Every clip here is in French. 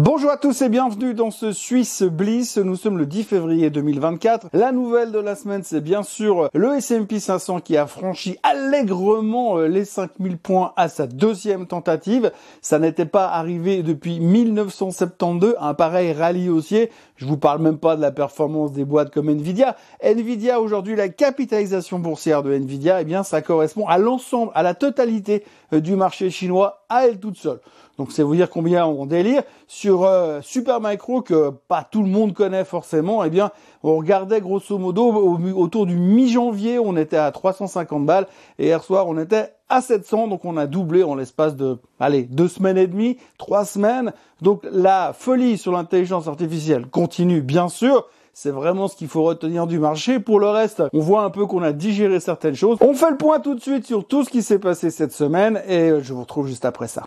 Bonjour à tous et bienvenue dans ce Suisse Bliss. Nous sommes le 10 février 2024. La nouvelle de la semaine, c'est bien sûr le S&P 500 qui a franchi allègrement euh, les 5000 points à sa deuxième tentative. Ça n'était pas arrivé depuis 1972, un pareil rallye haussier. Je vous parle même pas de la performance des boîtes comme Nvidia. Nvidia aujourd'hui, la capitalisation boursière de Nvidia, eh bien, ça correspond à l'ensemble, à la totalité euh, du marché chinois à elle toute seule. Donc c'est vous dire combien on délire. Sur euh, Supermicro, que pas tout le monde connaît forcément, eh bien, on regardait grosso modo autour du mi-janvier, on était à 350 balles, et hier soir, on était à 700, donc on a doublé en l'espace de, allez, deux semaines et demie, trois semaines. Donc la folie sur l'intelligence artificielle continue, bien sûr. C'est vraiment ce qu'il faut retenir du marché. Pour le reste, on voit un peu qu'on a digéré certaines choses. On fait le point tout de suite sur tout ce qui s'est passé cette semaine et je vous retrouve juste après ça.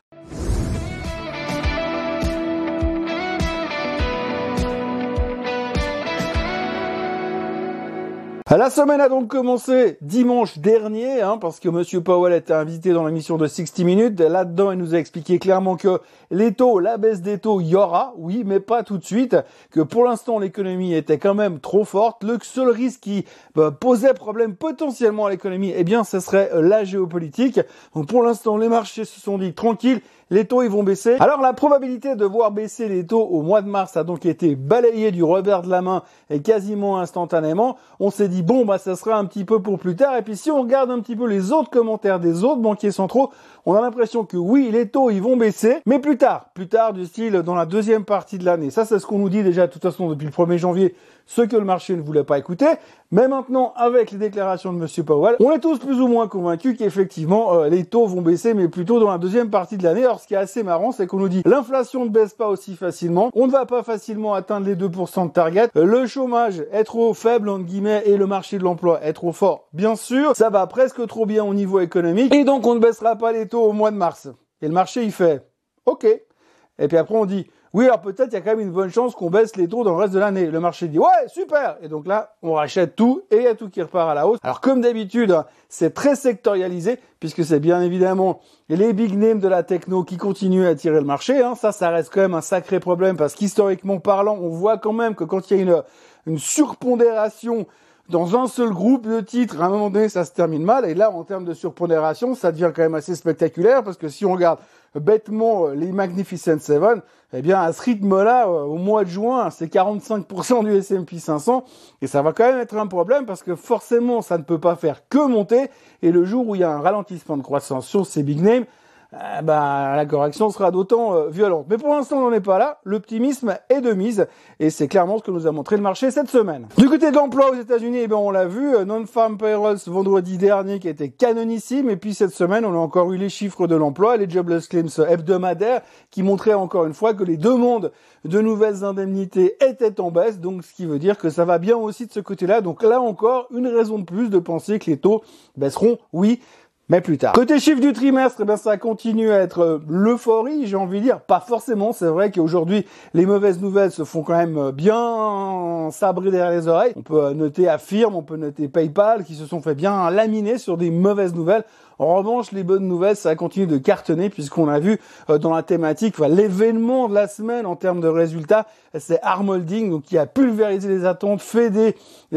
La semaine a donc commencé dimanche dernier, hein, parce que Monsieur Powell était invité dans l'émission de 60 Minutes. Là-dedans, il nous a expliqué clairement que les taux, la baisse des taux, il y aura, oui, mais pas tout de suite. Que pour l'instant, l'économie était quand même trop forte. Le seul risque qui bah, posait problème potentiellement à l'économie, eh bien, ce serait euh, la géopolitique. Donc pour l'instant, les marchés se sont dit tranquilles les taux ils vont baisser. Alors la probabilité de voir baisser les taux au mois de mars a donc été balayée du revers de la main et quasiment instantanément. On s'est dit bon bah ça sera un petit peu pour plus tard. Et puis si on regarde un petit peu les autres commentaires des autres banquiers centraux, on a l'impression que oui les taux ils vont baisser, mais plus tard, plus tard du style dans la deuxième partie de l'année. Ça c'est ce qu'on nous dit déjà de toute façon depuis le 1er janvier, ce que le marché ne voulait pas écouter. Mais maintenant avec les déclarations de Monsieur Powell, on est tous plus ou moins convaincus qu'effectivement euh, les taux vont baisser, mais plutôt dans la deuxième partie de l'année ce qui est assez marrant, c'est qu'on nous dit l'inflation ne baisse pas aussi facilement, on ne va pas facilement atteindre les 2% de target, le chômage est trop faible entre guillemets et le marché de l'emploi est trop fort. Bien sûr, ça va presque trop bien au niveau économique et donc on ne baissera pas les taux au mois de mars. Et le marché il fait OK. Et puis après on dit oui, alors peut-être il y a quand même une bonne chance qu'on baisse les taux dans le reste de l'année. Le marché dit ouais, super. Et donc là, on rachète tout et il y a tout qui repart à la hausse. Alors comme d'habitude, hein, c'est très sectorialisé puisque c'est bien évidemment les big names de la techno qui continuent à tirer le marché. Hein. Ça, ça reste quand même un sacré problème parce qu'historiquement parlant, on voit quand même que quand il y a une, une surpondération dans un seul groupe de titres, à un moment donné, ça se termine mal. Et là, en termes de surpondération, ça devient quand même assez spectaculaire parce que si on regarde bêtement euh, les Magnificent Seven, eh bien à ce rythme-là, euh, au mois de juin, c'est 45% du S&P 500 et ça va quand même être un problème parce que forcément, ça ne peut pas faire que monter. Et le jour où il y a un ralentissement de croissance sur ces big names, eh ben, la correction sera d'autant euh, violente. Mais pour l'instant, on n'en est pas là. L'optimisme est de mise et c'est clairement ce que nous a montré le marché cette semaine. Du côté de l'emploi aux États-Unis, eh ben, on l'a vu, euh, non-farm payrolls vendredi dernier qui était canonissime et puis cette semaine, on a encore eu les chiffres de l'emploi, les jobless claims hebdomadaires qui montraient encore une fois que les demandes de nouvelles indemnités étaient en baisse, donc ce qui veut dire que ça va bien aussi de ce côté-là. Donc là encore, une raison de plus de penser que les taux baisseront, oui, mais plus tard. Côté chiffre du trimestre, eh ben ça continue à être euh, l'euphorie, j'ai envie de dire. Pas forcément, c'est vrai qu'aujourd'hui, les mauvaises nouvelles se font quand même euh, bien sabrer derrière les oreilles. On peut noter Affirm, on peut noter PayPal, qui se sont fait bien laminer sur des mauvaises nouvelles. En revanche, les bonnes nouvelles, ça continue de cartonner puisqu'on a vu euh, dans la thématique, l'événement de la semaine en termes de résultats, c'est Armolding, donc qui a pulvérisé les attentes, fait des,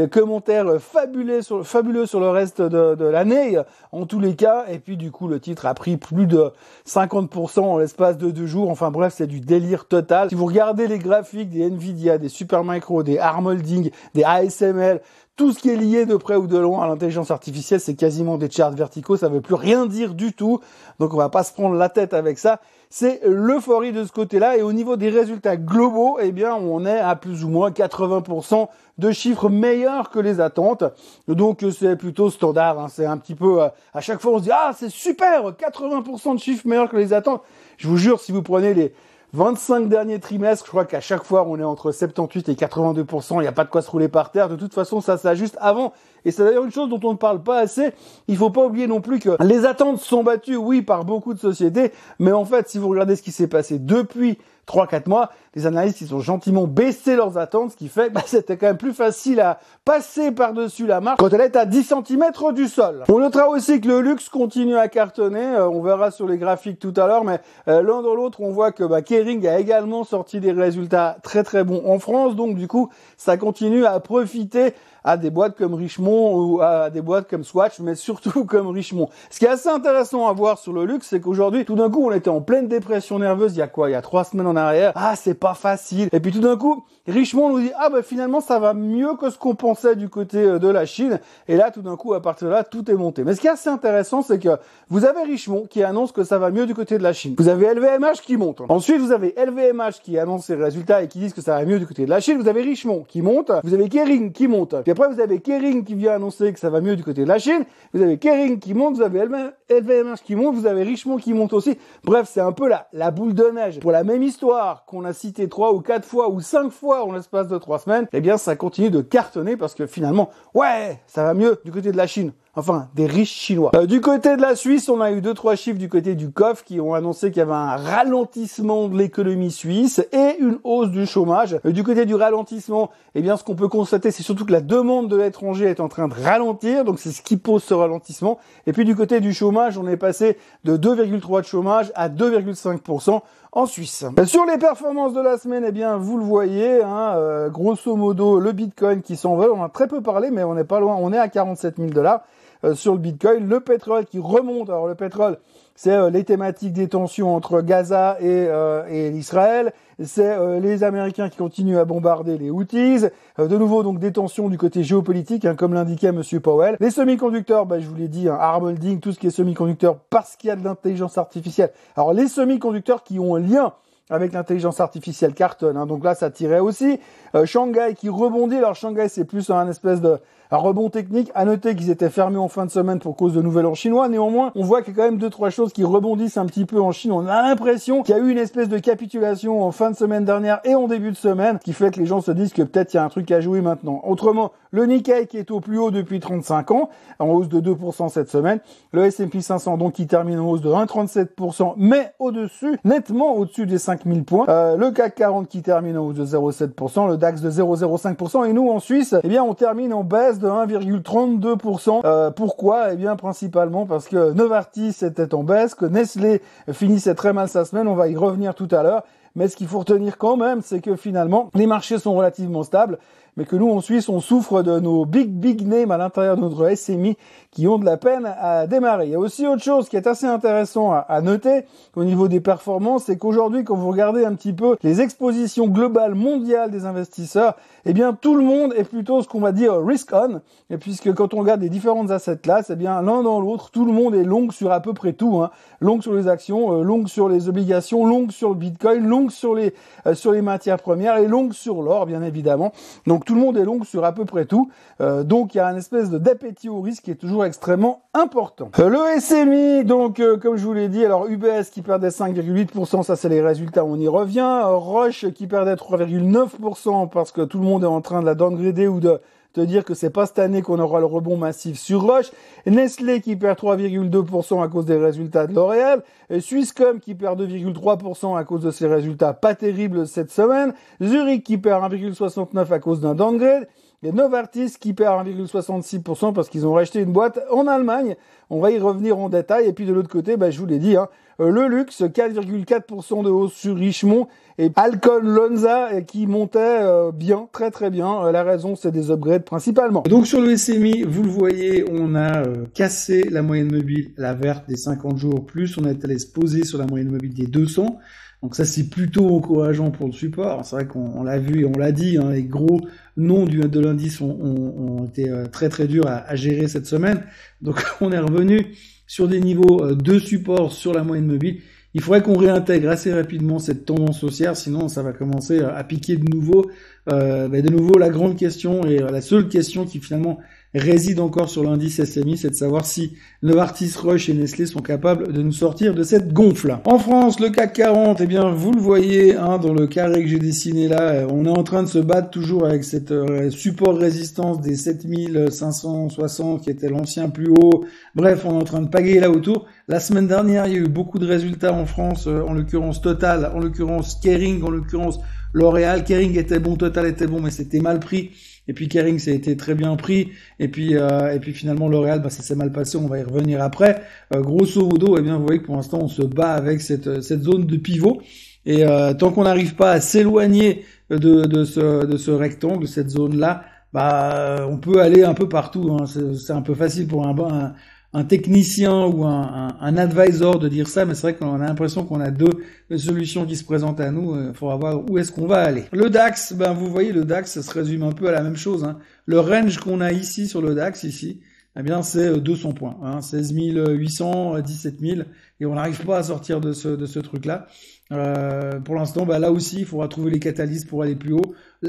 commentaires fabuleux sur, fabuleux sur le reste de, de l'année, en tous les cas. Et puis du coup, le titre a pris plus de 50% en l'espace de deux jours. Enfin bref, c'est du délire total. Si vous regardez les graphiques des Nvidia, des Supermicro, des Armolding, des ASML, tout ce qui est lié de près ou de loin à l'intelligence artificielle, c'est quasiment des charts verticaux, ça veut plus rien dire du tout. Donc on va pas se prendre la tête avec ça. C'est l'euphorie de ce côté-là. Et au niveau des résultats globaux, eh bien, on est à plus ou moins 80% de chiffres meilleurs que les attentes. Donc c'est plutôt standard. Hein. C'est un petit peu euh, à chaque fois on se dit ah c'est super, 80% de chiffres meilleurs que les attentes. Je vous jure, si vous prenez les 25 derniers trimestres, je crois qu'à chaque fois, on est entre 78 et 82%. Il n'y a pas de quoi se rouler par terre. De toute façon, ça s'ajuste avant. Et c'est d'ailleurs une chose dont on ne parle pas assez. Il faut pas oublier non plus que les attentes sont battues, oui, par beaucoup de sociétés. Mais en fait, si vous regardez ce qui s'est passé depuis 3-4 mois, les analystes ils ont gentiment baissé leurs attentes, ce qui fait que bah, c'était quand même plus facile à passer par-dessus la marque quand elle est à 10 cm du sol. On notera aussi que le luxe continue à cartonner, euh, on verra sur les graphiques tout à l'heure, mais euh, l'un dans l'autre, on voit que bah, Kering a également sorti des résultats très très bons en France, donc du coup, ça continue à profiter à des boîtes comme Richemont ou à des boîtes comme Swatch, mais surtout comme Richemont. Ce qui est assez intéressant à voir sur le luxe, c'est qu'aujourd'hui, tout d'un coup, on était en pleine dépression nerveuse il y a quoi? Il y a trois semaines en arrière. Ah, c'est pas facile. Et puis tout d'un coup, Richemont nous dit ah bah finalement ça va mieux que ce qu'on pensait du côté euh, de la Chine. Et là, tout d'un coup, à partir de là, tout est monté. Mais ce qui est assez intéressant, c'est que vous avez Richemont qui annonce que ça va mieux du côté de la Chine. Vous avez LVMH qui monte. Ensuite, vous avez LVMH qui annonce ses résultats et qui disent que ça va mieux du côté de la Chine. Vous avez Richemont qui monte. Vous avez Kering qui monte. Après, vous avez Kering qui vient annoncer que ça va mieux du côté de la Chine. Vous avez Kering qui monte. Vous avez LVMH qui monte. Vous avez Richemont qui monte aussi. Bref, c'est un peu la, la boule de neige. Pour la même histoire qu'on a cité trois ou quatre fois ou cinq fois en l'espace de trois semaines, eh bien, ça continue de cartonner parce que finalement, ouais, ça va mieux du côté de la Chine enfin des riches chinois. Euh, du côté de la Suisse, on a eu deux trois chiffres du côté du COF qui ont annoncé qu'il y avait un ralentissement de l'économie suisse et une hausse du chômage. Euh, du côté du ralentissement, eh bien ce qu'on peut constater, c'est surtout que la demande de l'étranger est en train de ralentir, donc c'est ce qui pose ce ralentissement. Et puis du côté du chômage, on est passé de 2,3 de chômage à 2,5% en Suisse. Euh, sur les performances de la semaine, eh bien, vous le voyez, hein, grosso modo, le Bitcoin qui s'envole. On a très peu parlé, mais on n'est pas loin. On est à 47 000 dollars. Euh, sur le Bitcoin. Le pétrole qui remonte. Alors le pétrole, c'est euh, les thématiques des tensions entre Gaza et, euh, et Israël. C'est les Américains qui continuent à bombarder les Houthis. de nouveau, donc des tensions du côté géopolitique, hein, comme l'indiquait Monsieur Powell. Les semi-conducteurs, bah, je vous l'ai dit, hein, Armolding, tout ce qui est semi-conducteur, parce qu'il y a de l'intelligence artificielle. Alors les semi-conducteurs qui ont un lien avec l'intelligence artificielle cartonne. Hein, donc là, ça tirait aussi. Shanghai qui rebondit. Alors Shanghai, c'est plus un espèce de rebond technique, à noter qu'ils étaient fermés en fin de semaine pour cause de Nouvel An chinois. Néanmoins, on voit qu'il y a quand même deux, trois choses qui rebondissent un petit peu en Chine. On a l'impression qu'il y a eu une espèce de capitulation en fin de semaine dernière et en début de semaine, qui fait que les gens se disent que peut-être il y a un truc à jouer maintenant. Autrement, le Nikkei qui est au plus haut depuis 35 ans, en hausse de 2% cette semaine. Le S&P 500 donc qui termine en hausse de 1,37%, mais au-dessus, nettement au-dessus des 5000 points. Euh, le CAC 40 qui termine en hausse de 0,7%, le DAX de 0,05%, et nous en Suisse, eh bien on termine en baisse de 1,32%. Euh, pourquoi? Eh bien principalement parce que Novartis était en baisse, que Nestlé finissait très mal sa semaine, on va y revenir tout à l'heure. Mais ce qu'il faut retenir quand même, c'est que finalement, les marchés sont relativement stables mais que nous en Suisse on souffre de nos big big names à l'intérieur de notre SMI qui ont de la peine à démarrer. Il y a aussi autre chose qui est assez intéressant à, noter au niveau des performances, c'est qu'aujourd'hui quand vous regardez un petit peu les expositions globales mondiales des investisseurs, eh bien tout le monde est plutôt ce qu'on va dire risk on, puisque quand on regarde les différentes assets classes, eh bien l'un dans l'autre, tout le monde est long sur à peu près tout, hein. long sur les actions, euh, long sur les obligations, long sur le Bitcoin, long sur les euh, sur les matières premières et long sur l'or bien évidemment. Donc tout le monde est long sur à peu près tout. Euh, donc il y a une espèce d'appétit au risque qui est toujours extrêmement important. Euh, le SMI, donc comme je vous l'ai dit, alors UBS qui perdait 5,8%, ça c'est les résultats, on y revient. Roche qui perdait 3,9% parce que tout le monde est en train de la downgrader ou de te dire que c'est pas cette année qu'on aura le rebond massif sur Roche. Nestlé qui perd 3,2% à cause des résultats de L'Oréal. Swisscom qui perd 2,3% à cause de ses résultats pas terribles cette semaine. Zurich qui perd 1,69% à cause d'un downgrade. Et Novartis qui perd 1,66% parce qu'ils ont racheté une boîte en Allemagne. On va y revenir en détail. Et puis de l'autre côté, bah, je vous l'ai dit, hein, euh, le luxe, 4,4% de hausse sur Richemont et Alcon Lonza euh, qui montait euh, bien, très très bien. la raison, c'est des upgrades principalement. Donc sur le SMI, vous le voyez, on a cassé la moyenne mobile, la verte des 50 jours, plus on est allé se poser sur la moyenne mobile des 200. Donc ça c'est plutôt encourageant pour le support. C'est vrai qu'on l'a vu et on l'a dit, hein, les gros noms de l'indice ont, ont, été très très durs à, gérer cette semaine. Donc on est revenu sur des niveaux euh, de support sur la moyenne mobile. Il faudrait qu'on réintègre assez rapidement cette tendance haussière, sinon ça va commencer à piquer de nouveau. Euh, ben, de nouveau, la grande question et euh, la seule question qui finalement réside encore sur l'indice SMI, c'est de savoir si Novartis, Roche et Nestlé sont capables de nous sortir de cette gonfle. En France, le CAC 40, eh bien, vous le voyez, hein, dans le carré que j'ai dessiné là, euh, on est en train de se battre toujours avec cette euh, support résistance des 7560 qui était l'ancien plus haut. Bref, on est en train de pagayer là autour. La semaine dernière, il y a eu beaucoup de résultats en France, euh, en l'occurrence Total, en l'occurrence Kering, en l'occurrence L'Oréal. Kering était bon, Total était bon, mais c'était mal pris. Et puis Kering, ça a été très bien pris. Et puis, euh, et puis finalement L'Oréal, bah, ça s'est mal passé. On va y revenir après. Euh, grosso modo, eh bien, vous voyez que pour l'instant, on se bat avec cette, cette zone de pivot. Et euh, tant qu'on n'arrive pas à s'éloigner de, de, ce, de ce rectangle, cette zone-là, bah, on peut aller un peu partout. Hein. C'est un peu facile pour un, un, un technicien ou un, un, advisor de dire ça, mais c'est vrai qu'on a l'impression qu'on a deux solutions qui se présentent à nous. Il faudra voir où est-ce qu'on va aller. Le DAX, ben vous voyez, le DAX, ça se résume un peu à la même chose. Hein. Le range qu'on a ici sur le DAX, ici, eh bien c'est 200 points, hein, 16 800, 17 000, et on n'arrive pas à sortir de ce, de ce truc-là. Euh, pour l'instant, ben là aussi, il faudra trouver les catalystes pour aller plus haut.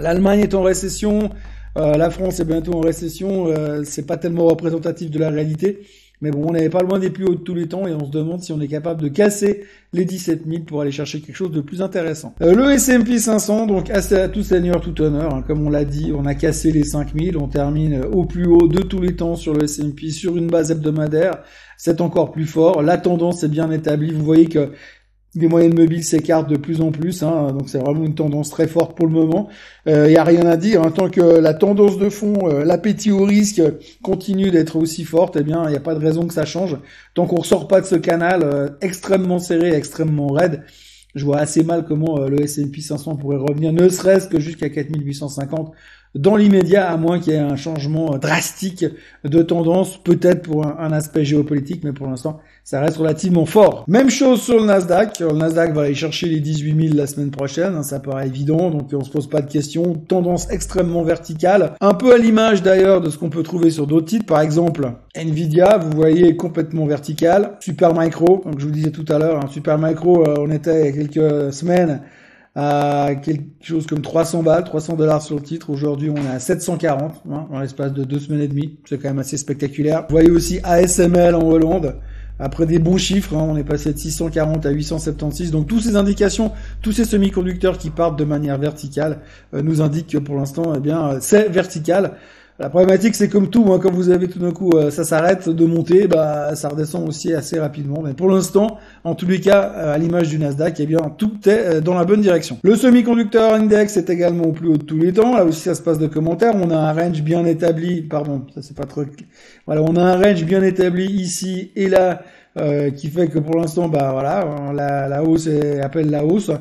L'Allemagne est en récession, euh, la France est bientôt en récession, euh, c'est pas tellement représentatif de la réalité. Mais bon, on n'est pas loin des plus hauts de tous les temps et on se demande si on est capable de casser les 17 000 pour aller chercher quelque chose de plus intéressant. Euh, le S&P 500, donc à tout seigneur, tout honneur, hein, comme on l'a dit, on a cassé les 5000, on termine au plus haut de tous les temps sur le S&P sur une base hebdomadaire. C'est encore plus fort. La tendance est bien établie. Vous voyez que les moyennes mobiles s'écartent de plus en plus, hein, donc c'est vraiment une tendance très forte pour le moment. Il euh, n'y a rien à dire, hein, tant que la tendance de fond, euh, l'appétit au risque continue d'être aussi forte, eh bien il n'y a pas de raison que ça change. Tant qu'on ressort pas de ce canal euh, extrêmement serré, extrêmement raide, je vois assez mal comment le S&P 500 pourrait revenir, ne serait-ce que jusqu'à 4850 dans l'immédiat, à moins qu'il y ait un changement drastique de tendance, peut-être pour un, aspect géopolitique, mais pour l'instant, ça reste relativement fort. Même chose sur le Nasdaq. Le Nasdaq va aller chercher les 18 000 la semaine prochaine, hein, ça paraît évident, donc on se pose pas de questions. Tendance extrêmement verticale, un peu à l'image d'ailleurs de ce qu'on peut trouver sur d'autres titres, par exemple Nvidia, vous voyez complètement vertical. Supermicro, comme je vous disais tout à l'heure, hein, Supermicro, euh, on était il y a quelques semaines à quelque chose comme 300 balles, 300 dollars sur le titre. Aujourd'hui, on est à 740 hein, en l'espace de deux semaines et demie. C'est quand même assez spectaculaire. Vous voyez aussi ASML en Hollande. Après des bons chiffres, hein, on est passé de 640 à 876. Donc toutes ces indications, tous ces semi-conducteurs qui partent de manière verticale, euh, nous indiquent que pour l'instant, eh bien, euh, c'est vertical. La problématique, c'est comme tout, hein, quand vous avez tout d'un coup, euh, ça s'arrête de monter, bah, ça redescend aussi assez rapidement. Mais pour l'instant, en tous les cas, euh, à l'image du Nasdaq, eh bien, tout est euh, dans la bonne direction. Le semi-conducteur index est également au plus haut de tous les temps. Là aussi, ça se passe de commentaires. On a un range bien établi. Pardon, ça c'est pas trop. Voilà, on a un range bien établi ici et là, qui fait que pour l'instant, bah voilà, la, la hausse appelle la hausse.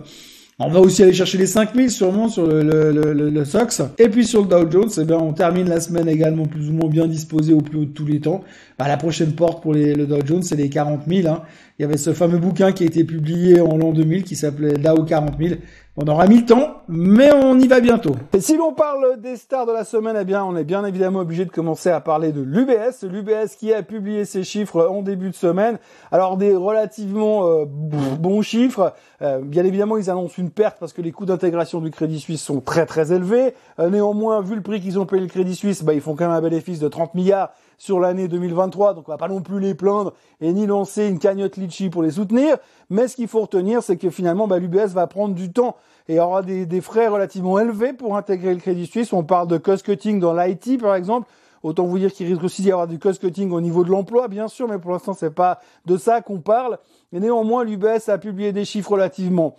On va aussi aller chercher les 5000 sûrement sur le, le, le, SOX. Et puis sur le Dow Jones, eh bien, on termine la semaine également plus ou moins bien disposé au plus haut de tous les temps. Bah, la prochaine porte pour les, le Dow Jones, c'est les 40 000. Hein. Il y avait ce fameux bouquin qui a été publié en l'an 2000 qui s'appelait Dow 40 000. On aura mis le temps, mais on y va bientôt. Et si l'on parle des stars de la semaine, eh bien, on est bien évidemment obligé de commencer à parler de l'UBS. L'UBS qui a publié ses chiffres en début de semaine. Alors, des relativement euh, bons chiffres. Euh, bien évidemment, ils annoncent une perte parce que les coûts d'intégration du Crédit Suisse sont très très élevés. Euh, néanmoins, vu le prix qu'ils ont payé le Crédit Suisse, bah, ils font quand même un bénéfice de 30 milliards sur l'année 2023, donc on va pas non plus les plaindre et ni lancer une cagnotte litchi pour les soutenir. Mais ce qu'il faut retenir, c'est que finalement, bah, l'UBS va prendre du temps et aura des, des, frais relativement élevés pour intégrer le Crédit Suisse. On parle de cost cutting dans l'IT, par exemple. Autant vous dire qu'il risque aussi d'y avoir du cost cutting au niveau de l'emploi, bien sûr, mais pour l'instant, c'est pas de ça qu'on parle. Mais néanmoins, l'UBS a publié des chiffres relativement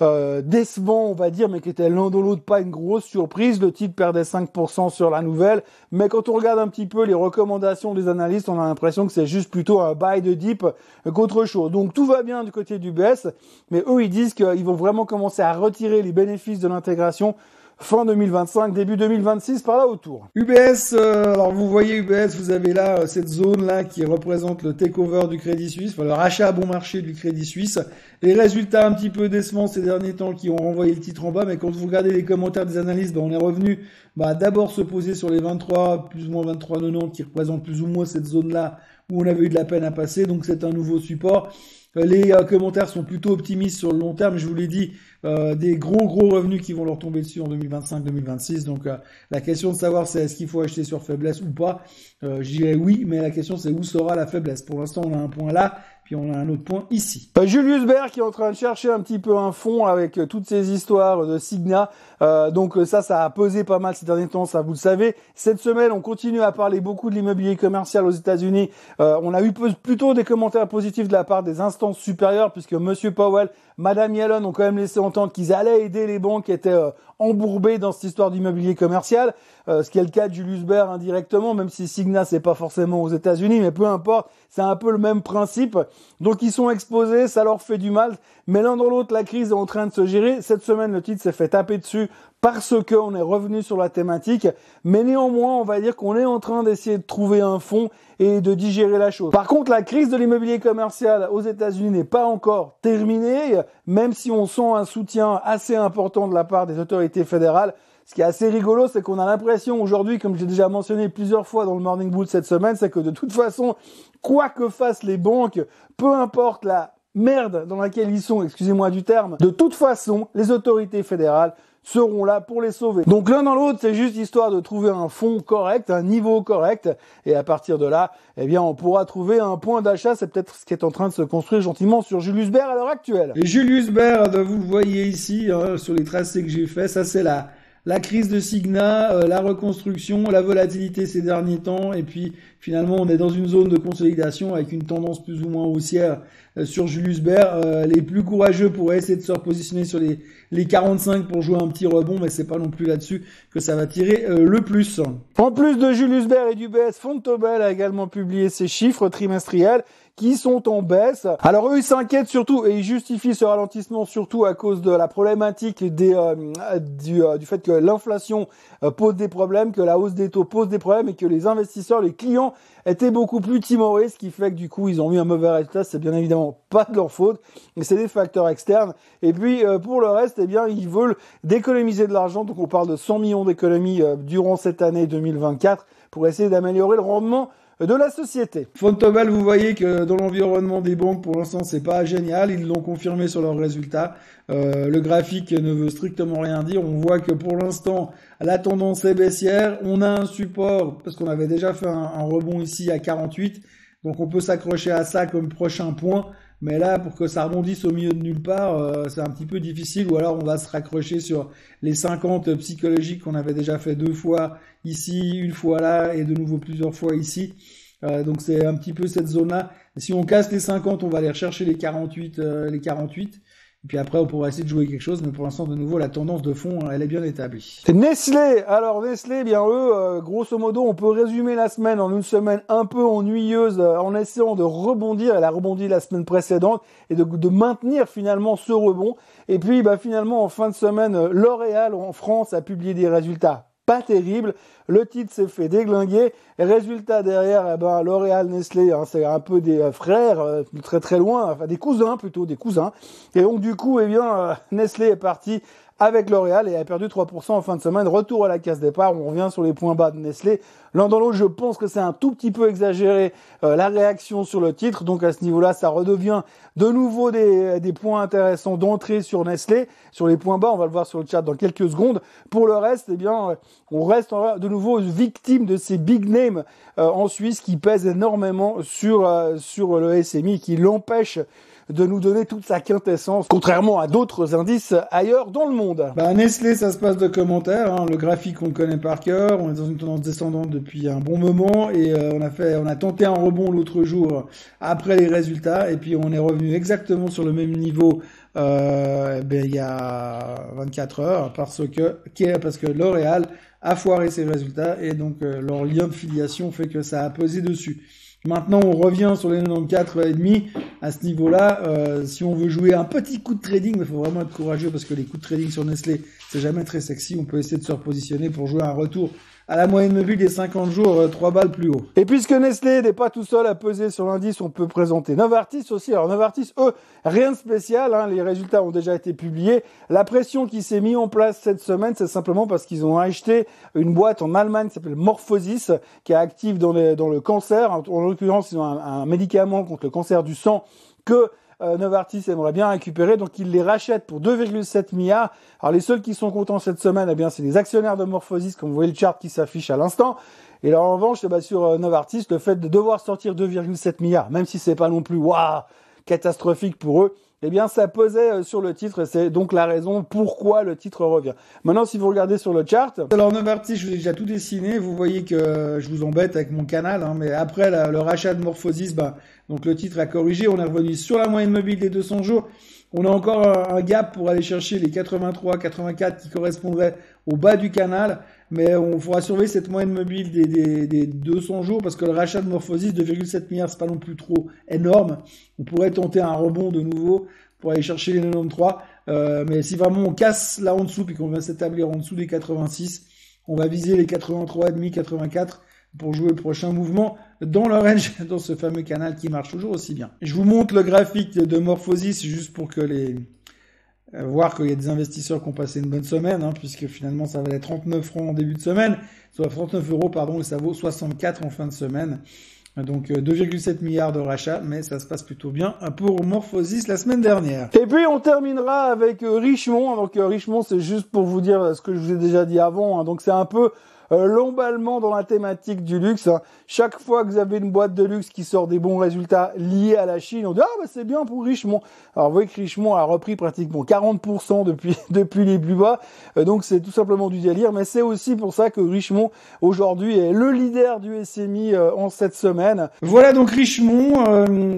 euh, décevant, on va dire, mais qui était l'un de l'autre pas une grosse surprise. Le titre perdait 5% sur la nouvelle. Mais quand on regarde un petit peu les recommandations des analystes, on a l'impression que c'est juste plutôt un buy de dip qu'autre chose. Donc tout va bien du côté du BS, mais eux, ils disent qu'ils vont vraiment commencer à retirer les bénéfices de l'intégration fin 2025, début 2026, par là autour. UBS, euh, alors vous voyez UBS, vous avez là euh, cette zone là qui représente le takeover du Crédit Suisse, enfin, le rachat à bon marché du Crédit Suisse. Les résultats un petit peu décevants ces derniers temps qui ont renvoyé le titre en bas, mais quand vous regardez les commentaires des analystes, ben, on est revenu bah, d'abord se poser sur les 23, plus ou moins 23,90 qui représentent plus ou moins cette zone là où on avait eu de la peine à passer, donc c'est un nouveau support. Les commentaires sont plutôt optimistes sur le long terme. Je vous l'ai dit, des gros gros revenus qui vont leur tomber dessus en 2025-2026. Donc la question de savoir c'est est-ce qu'il faut acheter sur faiblesse ou pas, je dirais oui, mais la question c'est où sera la faiblesse. Pour l'instant, on a un point là. Puis on a un autre point ici. Euh, Julius Baer qui est en train de chercher un petit peu un fond avec euh, toutes ces histoires de Signa. Euh, donc ça, ça a pesé pas mal ces derniers temps, ça vous le savez. Cette semaine, on continue à parler beaucoup de l'immobilier commercial aux États-Unis. on a eu plutôt des commentaires positifs de la part des instances supérieures puisque Monsieur Powell, Madame Yellen ont quand même laissé entendre qu'ils allaient aider les banques qui étaient embourbées dans cette histoire d'immobilier commercial. ce qui est le cas de Julius Baer indirectement, même si Signa c'est pas forcément aux États-Unis, mais peu importe, c'est un peu le même principe. Donc ils sont exposés, ça leur fait du mal. Mais l'un dans l'autre, la crise est en train de se gérer. Cette semaine, le titre s'est fait taper dessus parce qu'on est revenu sur la thématique. Mais néanmoins, on va dire qu'on est en train d'essayer de trouver un fond et de digérer la chose. Par contre, la crise de l'immobilier commercial aux États-Unis n'est pas encore terminée, même si on sent un soutien assez important de la part des autorités fédérales. Ce qui est assez rigolo, c'est qu'on a l'impression aujourd'hui, comme j'ai déjà mentionné plusieurs fois dans le Morning Bull cette semaine, c'est que de toute façon, quoi que fassent les banques, peu importe la merde dans laquelle ils sont, excusez-moi du terme, de toute façon, les autorités fédérales seront là pour les sauver. Donc l'un dans l'autre, c'est juste histoire de trouver un fond correct, un niveau correct, et à partir de là, eh bien, on pourra trouver un point d'achat. C'est peut-être ce qui est en train de se construire gentiment sur Julius Baer à l'heure actuelle. Et Julius Baer, vous le voyez ici, hein, sur les tracés que j'ai fait, ça c'est la la crise de Signa, euh, la reconstruction, la volatilité ces derniers temps, et puis finalement on est dans une zone de consolidation avec une tendance plus ou moins haussière euh, sur Julius Baer. Euh, les plus courageux pourraient essayer de se repositionner sur les, les 45 pour jouer un petit rebond, mais c'est pas non plus là-dessus que ça va tirer le plus. En plus de Julius Baer et du BS, Fontobel a également publié ses chiffres trimestriels qui sont en baisse. Alors eux, ils s'inquiètent surtout et ils justifient ce ralentissement surtout à cause de la problématique euh, du, euh, du, fait que l'inflation euh, pose des problèmes, que la hausse des taux pose des problèmes et que les investisseurs, les clients étaient beaucoup plus timorés, ce qui fait que du coup, ils ont eu un mauvais résultat. C'est bien évidemment pas de leur faute, mais c'est des facteurs externes. Et puis, pour le reste, eh bien, ils veulent d'économiser de l'argent. Donc, on parle de 100 millions d'économies durant cette année 2024 pour essayer d'améliorer le rendement de la société. Fontobel, vous voyez que dans l'environnement des banques, pour l'instant, c'est pas génial. Ils l'ont confirmé sur leurs résultats. Euh, le graphique ne veut strictement rien dire. On voit que pour l'instant, la tendance est baissière. On a un support parce qu'on avait déjà fait un rebond ici à 48. Donc on peut s'accrocher à ça comme prochain point. Mais là, pour que ça rebondisse au milieu de nulle part, euh, c'est un petit peu difficile. Ou alors on va se raccrocher sur les 50 psychologiques qu'on avait déjà fait deux fois ici, une fois là, et de nouveau plusieurs fois ici. Euh, donc c'est un petit peu cette zone-là. Si on casse les 50, on va aller rechercher les 48, euh, les 48. Et puis après, on pourra essayer de jouer quelque chose, mais pour l'instant, de nouveau, la tendance de fond, elle est bien établie. Nestlé, alors Nestlé, bien eux, euh, grosso modo, on peut résumer la semaine en une semaine un peu ennuyeuse, euh, en essayant de rebondir. Elle a rebondi la semaine précédente et de, de maintenir finalement ce rebond. Et puis, bah, finalement, en fin de semaine, euh, L'Oréal en France a publié des résultats pas terrible. Le titre s'est fait déglinguer. Résultat derrière, eh ben, L'Oréal, Nestlé, hein, c'est un peu des euh, frères, euh, très très loin, enfin des cousins plutôt, des cousins. Et donc du coup, eh bien, euh, Nestlé est parti avec L'Oréal et a perdu 3% en fin de semaine. Retour à la case départ, on revient sur les points bas de Nestlé. L'un dans l'autre, je pense que c'est un tout petit peu exagéré euh, la réaction sur le titre. Donc à ce niveau-là, ça redevient de nouveau des, des points intéressants d'entrée sur Nestlé. Sur les points bas, on va le voir sur le chat dans quelques secondes. Pour le reste, eh bien, euh, on reste de nouveau victime de ces big names euh, en Suisse qui pèsent énormément sur, sur le SMI, qui l'empêchent de nous donner toute sa quintessence, contrairement à d'autres indices ailleurs dans le monde. Bah, Nestlé, ça se passe de commentaires. Hein. Le graphique, on le connaît par cœur. On est dans une tendance descendante depuis un bon moment et euh, on a fait, on a tenté un rebond l'autre jour après les résultats et puis on est revenu exactement sur le même niveau euh, ben, il y a 24 heures parce que parce que L'Oréal a foiré ses résultats et donc euh, leur lien de filiation fait que ça a pesé dessus. Maintenant, on revient sur les 94,5 à ce niveau-là. Euh, si on veut jouer un petit coup de trading, il faut vraiment être courageux parce que les coups de trading sur Nestlé, c'est jamais très sexy. On peut essayer de se repositionner pour jouer un retour à la moyenne mobile des 50 jours, 3 euh, balles plus haut. Et puisque Nestlé n'est pas tout seul à peser sur l'indice, on peut présenter Novartis aussi. Alors Novartis, eux, rien de spécial, hein, les résultats ont déjà été publiés. La pression qui s'est mise en place cette semaine, c'est simplement parce qu'ils ont acheté une boîte en Allemagne qui s'appelle Morphosis, qui est active dans, le cancer. En, l'occurrence, ils ont un médicament contre le cancer du sang que euh, Novartis aimerait bien récupérer, donc il les rachète pour 2,7 milliards. Alors les seuls qui sont contents cette semaine, eh bien c'est les actionnaires de Morphosis, comme vous voyez le chart qui s'affiche à l'instant. Et là en revanche, ben, sur euh, Novartis, le fait de devoir sortir 2,7 milliards, même si c'est pas non plus waouh catastrophique pour eux, eh bien ça pesait euh, sur le titre c'est donc la raison pourquoi le titre revient. Maintenant si vous regardez sur le chart, alors Novartis je vous ai déjà tout dessiné, vous voyez que je vous embête avec mon canal, hein, mais après le rachat de Morphosis, bah, donc le titre a corrigé, on est revenu sur la moyenne mobile des 200 jours, on a encore un gap pour aller chercher les 83, 84 qui correspondraient au bas du canal mais on pourra surveiller cette moyenne mobile des, des, des 200 jours parce que le rachat de Morphosis 2,7 milliards c'est pas non plus trop énorme. On pourrait tenter un rebond de nouveau pour aller chercher les 93. Euh, mais si vraiment on casse là en dessous puis qu'on va s'établir en dessous des 86, on va viser les 83,5, 84 pour jouer le prochain mouvement dans le range, dans ce fameux canal qui marche toujours aussi bien. Je vous montre le graphique de Morphosis juste pour que les, euh, voir qu'il y a des investisseurs qui ont passé une bonne semaine, hein, puisque finalement ça valait 39 francs en début de semaine, soit 39 euros pardon, et ça vaut 64 en fin de semaine. Donc 2,7 euh, milliards de rachats, mais ça se passe plutôt bien pour Morphosis la semaine dernière. Et puis on terminera avec euh, Richemont. Donc Richemont, c'est juste pour vous dire ce que je vous ai déjà dit avant. Hein. Donc c'est un peu euh, l'emballement dans la thématique du luxe. Hein. Chaque fois que vous avez une boîte de luxe qui sort des bons résultats liés à la Chine, on dit ah bah c'est bien pour Richemont. Alors vous voyez que Richemont a repris pratiquement 40% depuis depuis les plus bas, euh, donc c'est tout simplement du délire. Mais c'est aussi pour ça que Richemont aujourd'hui est le leader du SMI euh, en cette semaine. Voilà donc Richemont.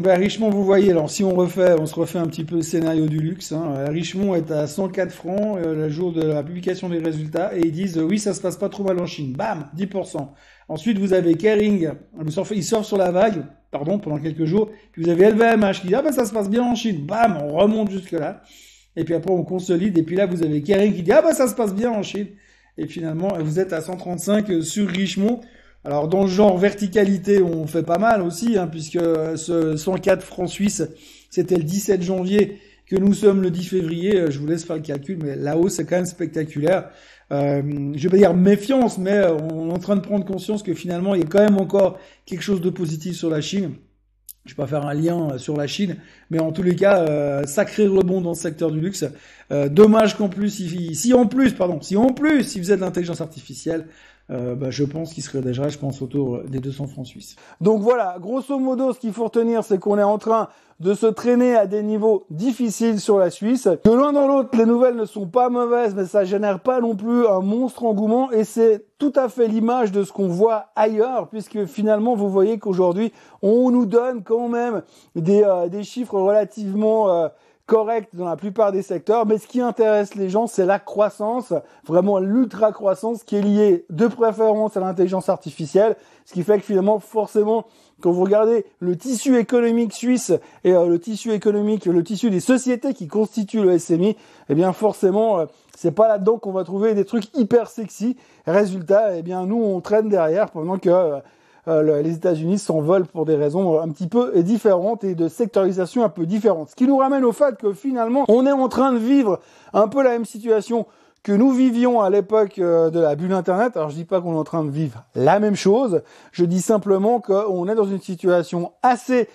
Bah, Richemont, vous voyez. Alors si on refait, on se refait un petit peu le scénario du luxe. Hein. Richemont est à 104 francs le jour de la publication des résultats et ils disent oui ça se passe pas trop mal en Chine bam, 10%. Ensuite, vous avez Kering, il surfe sur la vague, pardon, pendant quelques jours. Puis vous avez LVMH qui dit, ah ben ça se passe bien en Chine, bam, on remonte jusque là. Et puis après, on consolide. Et puis là, vous avez Kering qui dit, ah ben ça se passe bien en Chine. Et finalement, vous êtes à 135 sur Richemont. Alors dans le genre verticalité, on fait pas mal aussi, hein, puisque ce 104 francs suisses, c'était le 17 janvier, que nous sommes le 10 février. Je vous laisse faire le calcul, mais la hausse est quand même spectaculaire euh, je vais pas dire méfiance, mais euh, on est en train de prendre conscience que finalement, il y a quand même encore quelque chose de positif sur la Chine. Je vais pas faire un lien euh, sur la Chine, mais en tous les cas, euh, sacré rebond dans le secteur du luxe. Euh, dommage qu'en plus, si, si, en plus, pardon, si en plus, si vous êtes l'intelligence artificielle, euh, bah, je pense qu'il serait déjà, je pense, autour des 200 francs suisses. Donc voilà, grosso modo, ce qu'il faut retenir, c'est qu'on est en train de se traîner à des niveaux difficiles sur la Suisse. De l'un dans l'autre, les nouvelles ne sont pas mauvaises, mais ça génère pas non plus un monstre engouement et c'est tout à fait l'image de ce qu'on voit ailleurs, puisque finalement, vous voyez qu'aujourd'hui, on nous donne quand même des, euh, des chiffres relativement euh, correct dans la plupart des secteurs, mais ce qui intéresse les gens, c'est la croissance, vraiment l'ultra croissance qui est liée de préférence à l'intelligence artificielle, ce qui fait que finalement, forcément, quand vous regardez le tissu économique suisse et euh, le tissu économique, le tissu des sociétés qui constituent le SMI, eh bien forcément, euh, c'est pas là-dedans qu'on va trouver des trucs hyper sexy. Résultat, eh bien nous on traîne derrière pendant que euh, euh, les États-Unis s'envolent pour des raisons euh, un petit peu différentes et de sectorisation un peu différente. Ce qui nous ramène au fait que finalement, on est en train de vivre un peu la même situation que nous vivions à l'époque euh, de la bulle Internet. Alors je dis pas qu'on est en train de vivre la même chose, je dis simplement qu'on est dans une situation assez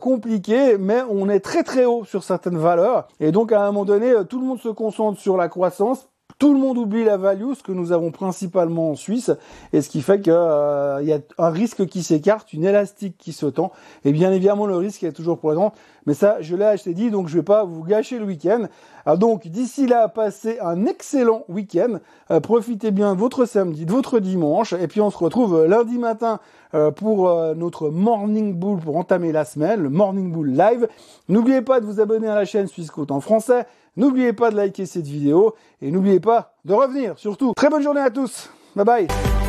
compliquée, mais on est très très haut sur certaines valeurs. Et donc à un moment donné, tout le monde se concentre sur la croissance tout le monde oublie la value, ce que nous avons principalement en Suisse, et ce qui fait qu'il euh, y a un risque qui s'écarte, une élastique qui se tend, et bien évidemment le risque est toujours présent, mais ça je l'ai acheté dit, donc je vais pas vous gâcher le week-end. Alors donc d'ici là, passez un excellent week-end, euh, profitez bien de votre samedi, de votre dimanche, et puis on se retrouve lundi matin euh, pour notre Morning Bull pour entamer la semaine, le Morning Bull Live. N'oubliez pas de vous abonner à la chaîne Suisse Côte en français, N'oubliez pas de liker cette vidéo et n'oubliez pas de revenir surtout. Très bonne journée à tous. Bye bye.